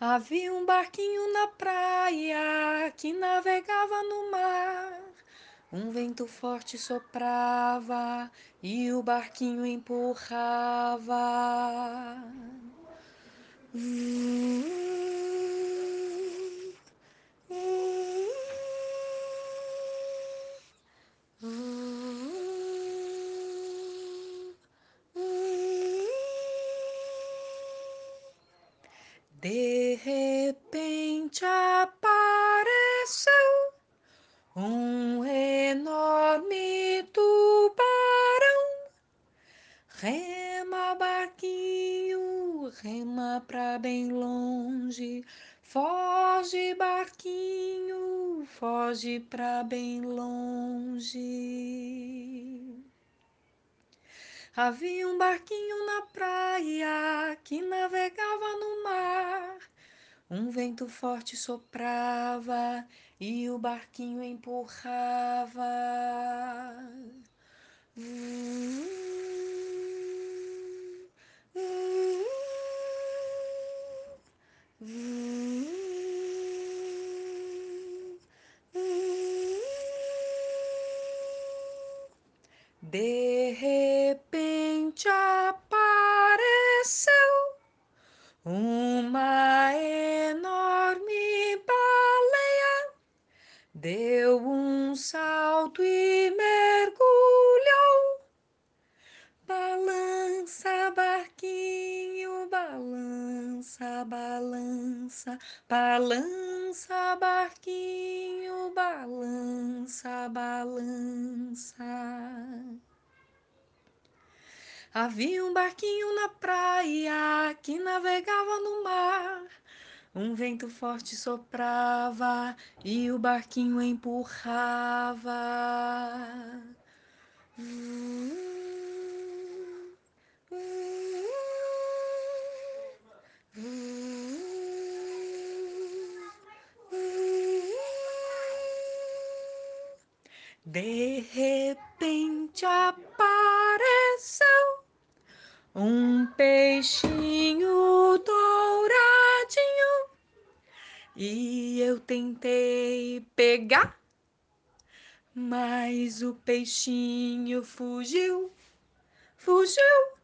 Havia um barquinho na praia que navegava no mar. Um vento forte soprava e o barquinho empurrava. De repente apareceu um enorme tubarão. Rema, barquinho, rema pra bem longe. Foge, barquinho, foge pra bem longe. Havia um barquinho na praia que navegava no mar. Um vento forte soprava e o barquinho empurrava. De repente apareceu uma salto e mergulhou. Balança, barquinho, balança, balança, balança, barquinho, balança, balança. Havia um barquinho na praia que navegava no mar. Um vento forte soprava e o barquinho empurrava. De repente apareceu um peixinho e eu tentei pegar, mas o peixinho fugiu, fugiu,